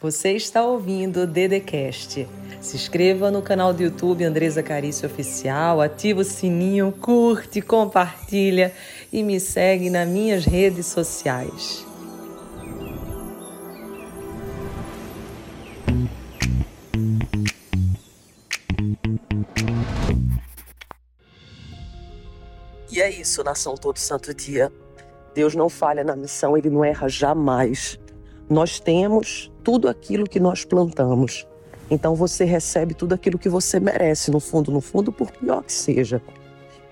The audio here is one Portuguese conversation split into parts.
Você está ouvindo o Dedecast. Se inscreva no canal do YouTube Andresa Carício Oficial, ativa o sininho, curte, compartilha e me segue nas minhas redes sociais. E é isso, nação todo santo dia. Deus não falha na missão, ele não erra jamais. Nós temos tudo aquilo que nós plantamos. Então você recebe tudo aquilo que você merece, no fundo, no fundo, por pior que seja.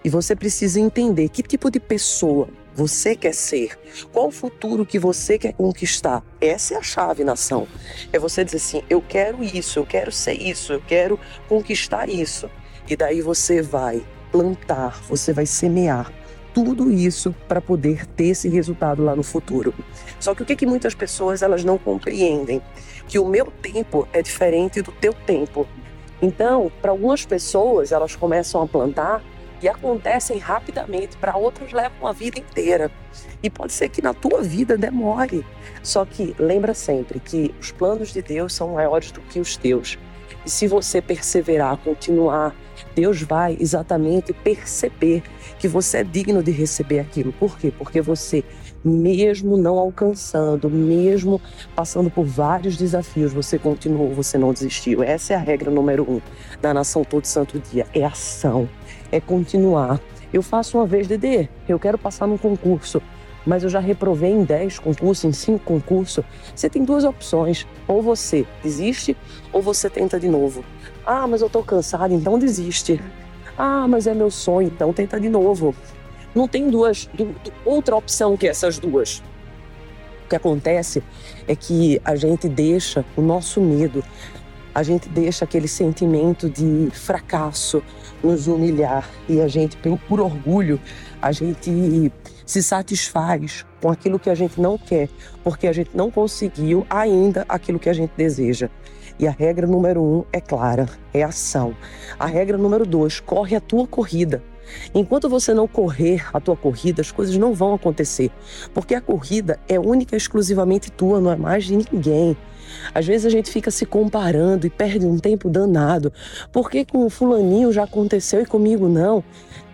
E você precisa entender que tipo de pessoa você quer ser, qual o futuro que você quer conquistar. Essa é a chave, nação. É você dizer assim: eu quero isso, eu quero ser isso, eu quero conquistar isso. E daí você vai plantar, você vai semear tudo isso para poder ter esse resultado lá no futuro. Só que o que, que muitas pessoas elas não compreendem? Que o meu tempo é diferente do teu tempo. Então, para algumas pessoas, elas começam a plantar e acontecem rapidamente, para outras levam a vida inteira. E pode ser que na tua vida demore. Só que lembra sempre que os planos de Deus são maiores do que os teus. E se você perseverar, continuar, Deus vai exatamente perceber que você é digno de receber aquilo. Por quê? Porque você, mesmo não alcançando, mesmo passando por vários desafios, você continuou, você não desistiu. Essa é a regra número um da nação todo santo dia: é ação, é continuar. Eu faço uma vez, Dedê, eu quero passar num concurso mas eu já reprovei em 10 concursos, em 5 concursos. Você tem duas opções: ou você desiste, ou você tenta de novo. Ah, mas eu tô cansado, então desiste. Ah, mas é meu sonho, então tenta de novo. Não tem duas, outra opção que essas duas. O que acontece é que a gente deixa o nosso medo, a gente deixa aquele sentimento de fracasso nos humilhar e a gente, por orgulho, a gente se satisfaz com aquilo que a gente não quer, porque a gente não conseguiu ainda aquilo que a gente deseja. E a regra número um é clara, é ação. A regra número dois, corre a tua corrida. Enquanto você não correr a tua corrida, as coisas não vão acontecer, porque a corrida é única e exclusivamente tua, não é mais de ninguém. Às vezes a gente fica se comparando e perde um tempo danado. Por que com o fulaninho já aconteceu e comigo não?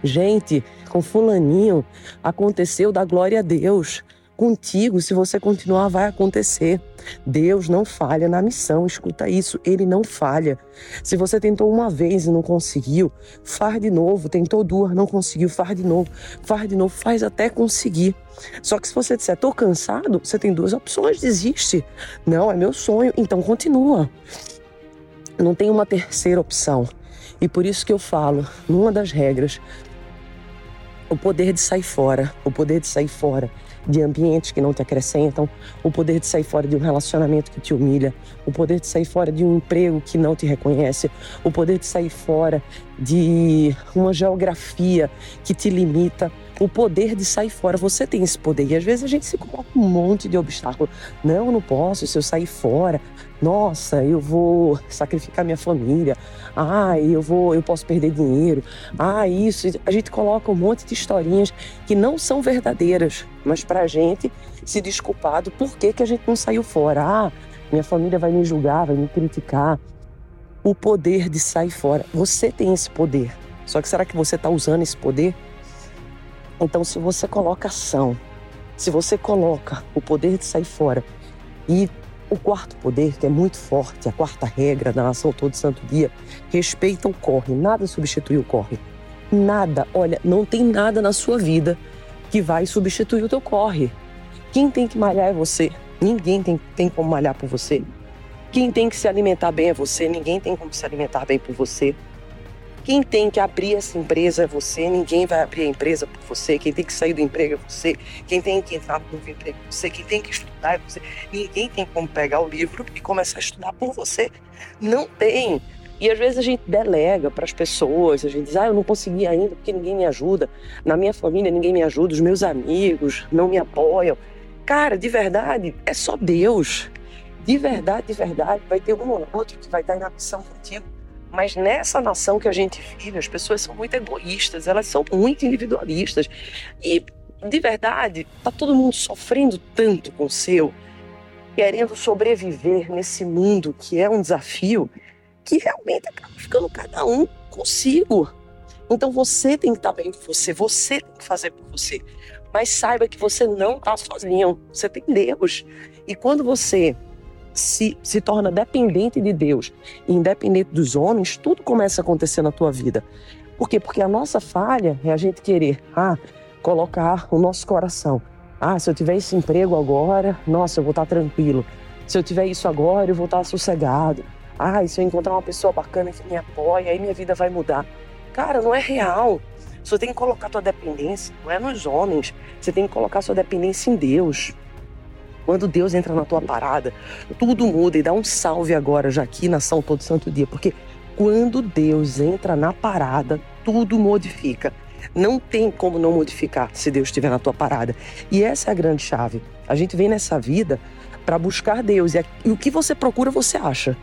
Gente, com fulaninho aconteceu da glória a Deus contigo, se você continuar, vai acontecer. Deus não falha na missão, escuta isso, ele não falha. Se você tentou uma vez e não conseguiu, faz de novo. Tentou duas, não conseguiu, faz de novo. Faz de novo, faz até conseguir. Só que se você disser, tô cansado, você tem duas opções, desiste. Não, é meu sonho, então continua. Não tem uma terceira opção. E por isso que eu falo, numa das regras, o poder de sair fora, o poder de sair fora de ambientes que não te acrescentam, o poder de sair fora de um relacionamento que te humilha, o poder de sair fora de um emprego que não te reconhece, o poder de sair fora de uma geografia que te limita, o poder de sair fora. Você tem esse poder. E às vezes a gente se coloca um monte de obstáculo. Não, não posso. Se eu sair fora, nossa, eu vou sacrificar minha família. Ah, eu vou, eu posso perder dinheiro. Ah, isso. A gente coloca um monte de historinhas que não são verdadeiras, mas para a gente se desculpar do porquê que a gente não saiu fora. Ah, minha família vai me julgar, vai me criticar. O poder de sair fora. Você tem esse poder. Só que será que você está usando esse poder? Então, se você coloca ação, se você coloca o poder de sair fora e o quarto poder, que é muito forte, a quarta regra da nação todo santo dia, respeita o corre, nada substitui o corre. Nada, olha, não tem nada na sua vida que vai substituir o teu corre. Quem tem que malhar é você. Ninguém tem, tem como malhar por você. Quem tem que se alimentar bem é você. Ninguém tem como se alimentar bem por você. Quem tem que abrir essa empresa é você, ninguém vai abrir a empresa por você. Quem tem que sair do emprego é você. Quem tem que entrar no novo emprego é você. Quem tem que estudar é você. Ninguém tem como pegar o livro e começar a estudar por você. Não tem. E às vezes a gente delega para as pessoas, a gente diz, ah, eu não consegui ainda porque ninguém me ajuda. Na minha família ninguém me ajuda, os meus amigos não me apoiam. Cara, de verdade, é só Deus. De verdade, de verdade, vai ter um ou outro que vai estar na missão contigo mas nessa nação que a gente vive, as pessoas são muito egoístas, elas são muito individualistas. E, de verdade, tá todo mundo sofrendo tanto com o seu querendo sobreviver nesse mundo que é um desafio, que realmente acaba ficando cada um consigo. Então você tem que estar bem com você, você tem que fazer por você. Mas saiba que você não está sozinho, você tem Deus. E quando você se, se torna dependente de Deus e independente dos homens, tudo começa a acontecer na tua vida. Por quê? Porque a nossa falha é a gente querer ah, colocar o nosso coração. Ah, se eu tiver esse emprego agora, nossa, eu vou estar tranquilo. Se eu tiver isso agora, eu vou estar sossegado. Ah, e se eu encontrar uma pessoa bacana que me apoia, aí minha vida vai mudar. Cara, não é real. Você tem que colocar sua dependência, não é nos homens. Você tem que colocar sua dependência em Deus. Quando Deus entra na tua parada, tudo muda e dá um salve agora, já aqui na São Todo Santo Dia, porque quando Deus entra na parada, tudo modifica. Não tem como não modificar se Deus estiver na tua parada. E essa é a grande chave. A gente vem nessa vida para buscar Deus e o que você procura, você acha.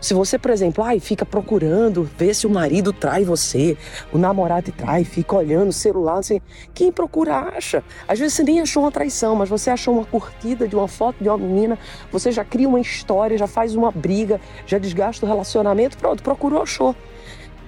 Se você, por exemplo, ai, fica procurando ver se o marido trai você, o namorado trai, fica olhando o celular, assim, quem procura acha. Às vezes você nem achou uma traição, mas você achou uma curtida de uma foto de uma menina, você já cria uma história, já faz uma briga, já desgasta o relacionamento, pronto, procurou, achou.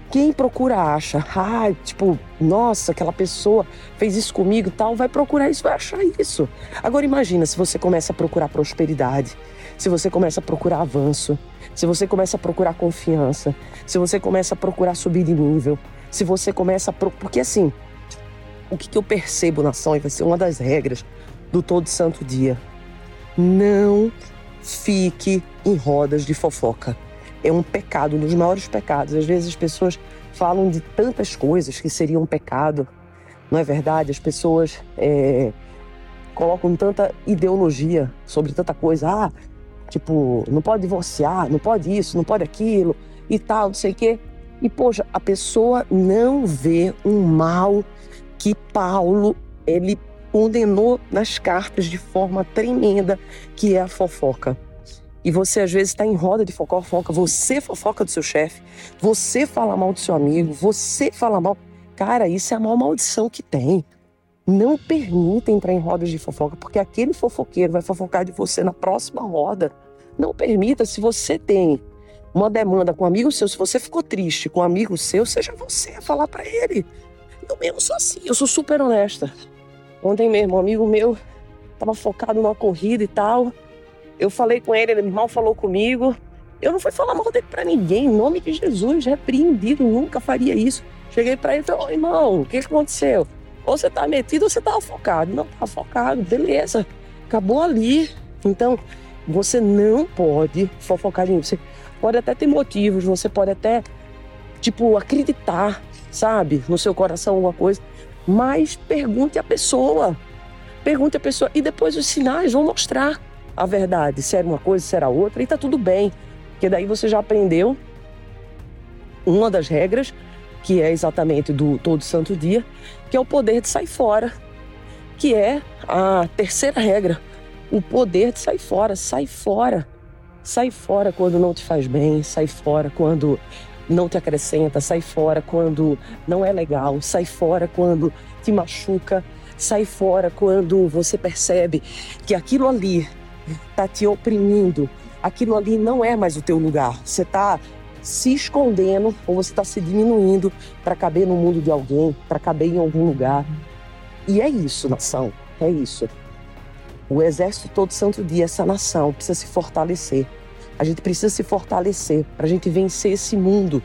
Quem procura acha, ah, tipo, nossa, aquela pessoa fez isso comigo e tal, vai procurar isso, vai achar isso. Agora imagina se você começa a procurar prosperidade, se você começa a procurar avanço, se você começa a procurar confiança, se você começa a procurar subir de nível, se você começa a. Pro... Porque assim, o que, que eu percebo na ação, e vai ser uma das regras do todo santo dia: não fique em rodas de fofoca é um pecado, um dos maiores pecados. Às vezes as pessoas falam de tantas coisas que seriam um pecado, não é verdade? As pessoas é, colocam tanta ideologia sobre tanta coisa. Ah, tipo, não pode divorciar, não pode isso, não pode aquilo e tal, não sei o quê. E, poxa, a pessoa não vê um mal que Paulo, ele condenou nas cartas de forma tremenda, que é a fofoca. E você às vezes está em roda de fofoca, você fofoca do seu chefe, você fala mal do seu amigo, você fala mal. Cara, isso é a maior maldição que tem. Não permita entrar em rodas de fofoca, porque aquele fofoqueiro vai fofocar de você na próxima roda. Não permita, se você tem uma demanda com um amigo seu, se você ficou triste com um amigo seu, seja você a falar para ele. Eu mesmo sou assim, eu sou super honesta. Ontem mesmo, um amigo meu tava focado numa corrida e tal. Eu falei com ele, ele mal falou comigo. Eu não fui falar mal dele pra ninguém, em nome de Jesus, repreendido, nunca faria isso. Cheguei para ele e falei, oh, irmão, o que aconteceu? Ou você tá metido ou você tá focado. Não, tá focado, beleza. Acabou ali. Então, você não pode fofocar em você. Pode até ter motivos, você pode até, tipo, acreditar, sabe, no seu coração alguma coisa. Mas pergunte à pessoa. Pergunte à pessoa. E depois os sinais vão mostrar a verdade, se era uma coisa, se era outra, e tá tudo bem. Porque daí você já aprendeu uma das regras, que é exatamente do todo santo dia, que é o poder de sair fora, que é a terceira regra, o poder de sair fora, sai fora. Sai fora quando não te faz bem, sai fora quando não te acrescenta, sai fora quando não é legal, sai fora quando te machuca, sai fora quando você percebe que aquilo ali está te oprimindo, aquilo ali não é mais o teu lugar. Você está se escondendo ou você está se diminuindo para caber no mundo de alguém, para caber em algum lugar. E é isso, nação, é isso. O exército todo santo dia, essa nação precisa se fortalecer. A gente precisa se fortalecer para a gente vencer esse mundo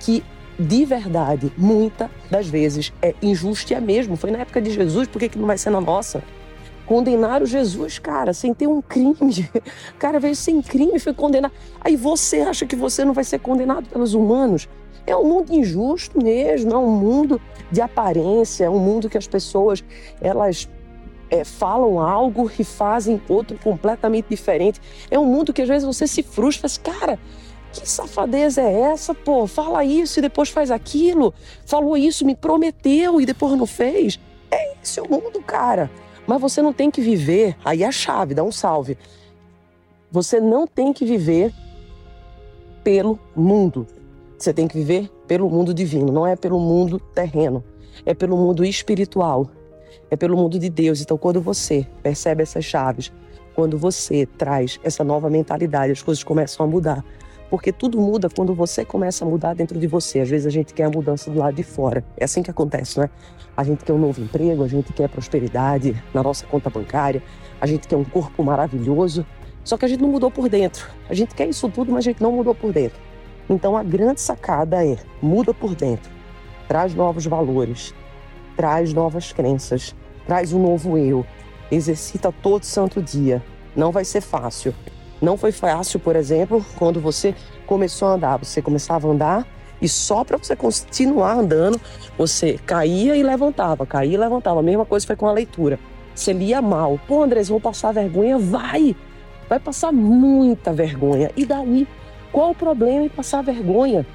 que, de verdade, muitas das vezes é injusto e é mesmo. Foi na época de Jesus, por que, que não vai ser na nossa? Condenaram Jesus, cara, sem ter um crime. O cara veio sem crime, foi condenado. Aí você acha que você não vai ser condenado pelos humanos? É um mundo injusto mesmo, é um mundo de aparência, é um mundo que as pessoas elas é, falam algo e fazem outro completamente diferente. É um mundo que às vezes você se frustra, mas, cara, que safadeza é essa, pô? Fala isso e depois faz aquilo. Falou isso, me prometeu e depois não fez. É esse o mundo, cara. Mas você não tem que viver, aí é a chave, dá um salve. Você não tem que viver pelo mundo. Você tem que viver pelo mundo divino, não é pelo mundo terreno, é pelo mundo espiritual, é pelo mundo de Deus. Então, quando você percebe essas chaves, quando você traz essa nova mentalidade, as coisas começam a mudar. Porque tudo muda quando você começa a mudar dentro de você. Às vezes a gente quer a mudança do lado de fora. É assim que acontece, né? A gente quer um novo emprego, a gente quer prosperidade na nossa conta bancária, a gente quer um corpo maravilhoso. Só que a gente não mudou por dentro. A gente quer isso tudo, mas a gente não mudou por dentro. Então a grande sacada é: muda por dentro, traz novos valores, traz novas crenças, traz um novo eu, exercita todo santo dia. Não vai ser fácil. Não foi fácil, por exemplo, quando você começou a andar. Você começava a andar e só para você continuar andando, você caía e levantava, caía e levantava. A mesma coisa foi com a leitura. Você lia mal. Pô, Andrés, vou passar vergonha? Vai! Vai passar muita vergonha. E daí? Qual o problema em passar vergonha?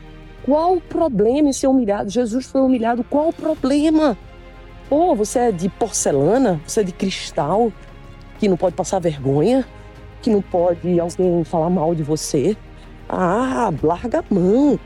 Qual o problema em ser humilhado? Jesus foi humilhado. Qual o problema? Pô, você é de porcelana? Você é de cristal? Que não pode passar vergonha? Que não pode alguém falar mal de você? Ah, larga a mão.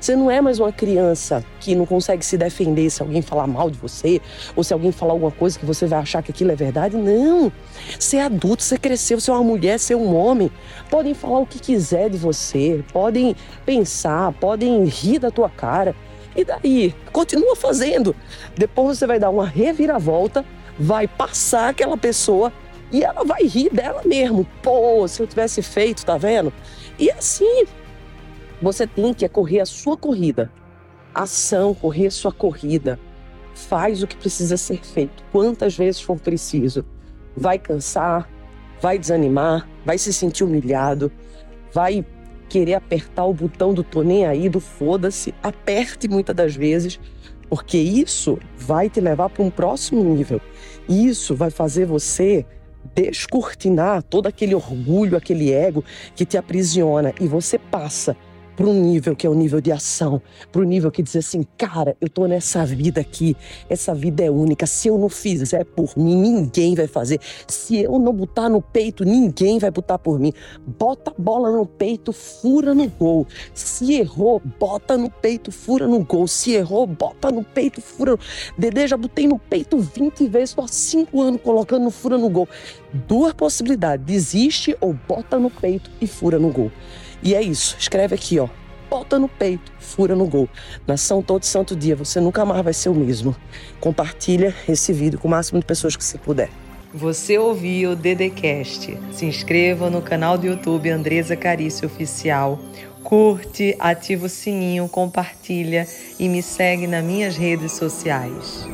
Você não é mais uma criança que não consegue se defender se alguém falar mal de você ou se alguém falar alguma coisa que você vai achar que aquilo é verdade. Não. Você é adulto, você cresceu, você é uma mulher, você é um homem. Podem falar o que quiser de você, podem pensar, podem rir da tua cara. E daí? Continua fazendo. Depois você vai dar uma reviravolta, vai passar aquela pessoa e ela vai rir dela mesmo. Pô, se eu tivesse feito, tá vendo? E assim, você tem que correr a sua corrida. Ação, correr a sua corrida. Faz o que precisa ser feito, quantas vezes for preciso. Vai cansar, vai desanimar, vai se sentir humilhado, vai querer apertar o botão do tô nem aí, do foda-se. Aperte muitas das vezes, porque isso vai te levar para um próximo nível. Isso vai fazer você descortinar todo aquele orgulho, aquele ego que te aprisiona. E você passa para um nível que é o nível de ação, para o nível que diz assim, cara, eu tô nessa vida aqui, essa vida é única. Se eu não fizer por mim, ninguém vai fazer. Se eu não botar no peito, ninguém vai botar por mim. Bota a bola no peito, fura no gol. Se errou, bota no peito, fura no gol. Se errou, bota no peito, fura. No... Dedê já botei no peito 20 vezes, por 5 anos colocando no fura no gol. Duas possibilidades: desiste ou bota no peito e fura no gol. E é isso. Escreve aqui, ó. Bota no peito, fura no gol. Nação todo santo dia, você nunca mais vai ser o mesmo. Compartilha esse vídeo com o máximo de pessoas que você puder. Você ouviu o Dedecast. Se inscreva no canal do YouTube Andresa Carício Oficial. Curte, ativa o sininho, compartilha e me segue nas minhas redes sociais.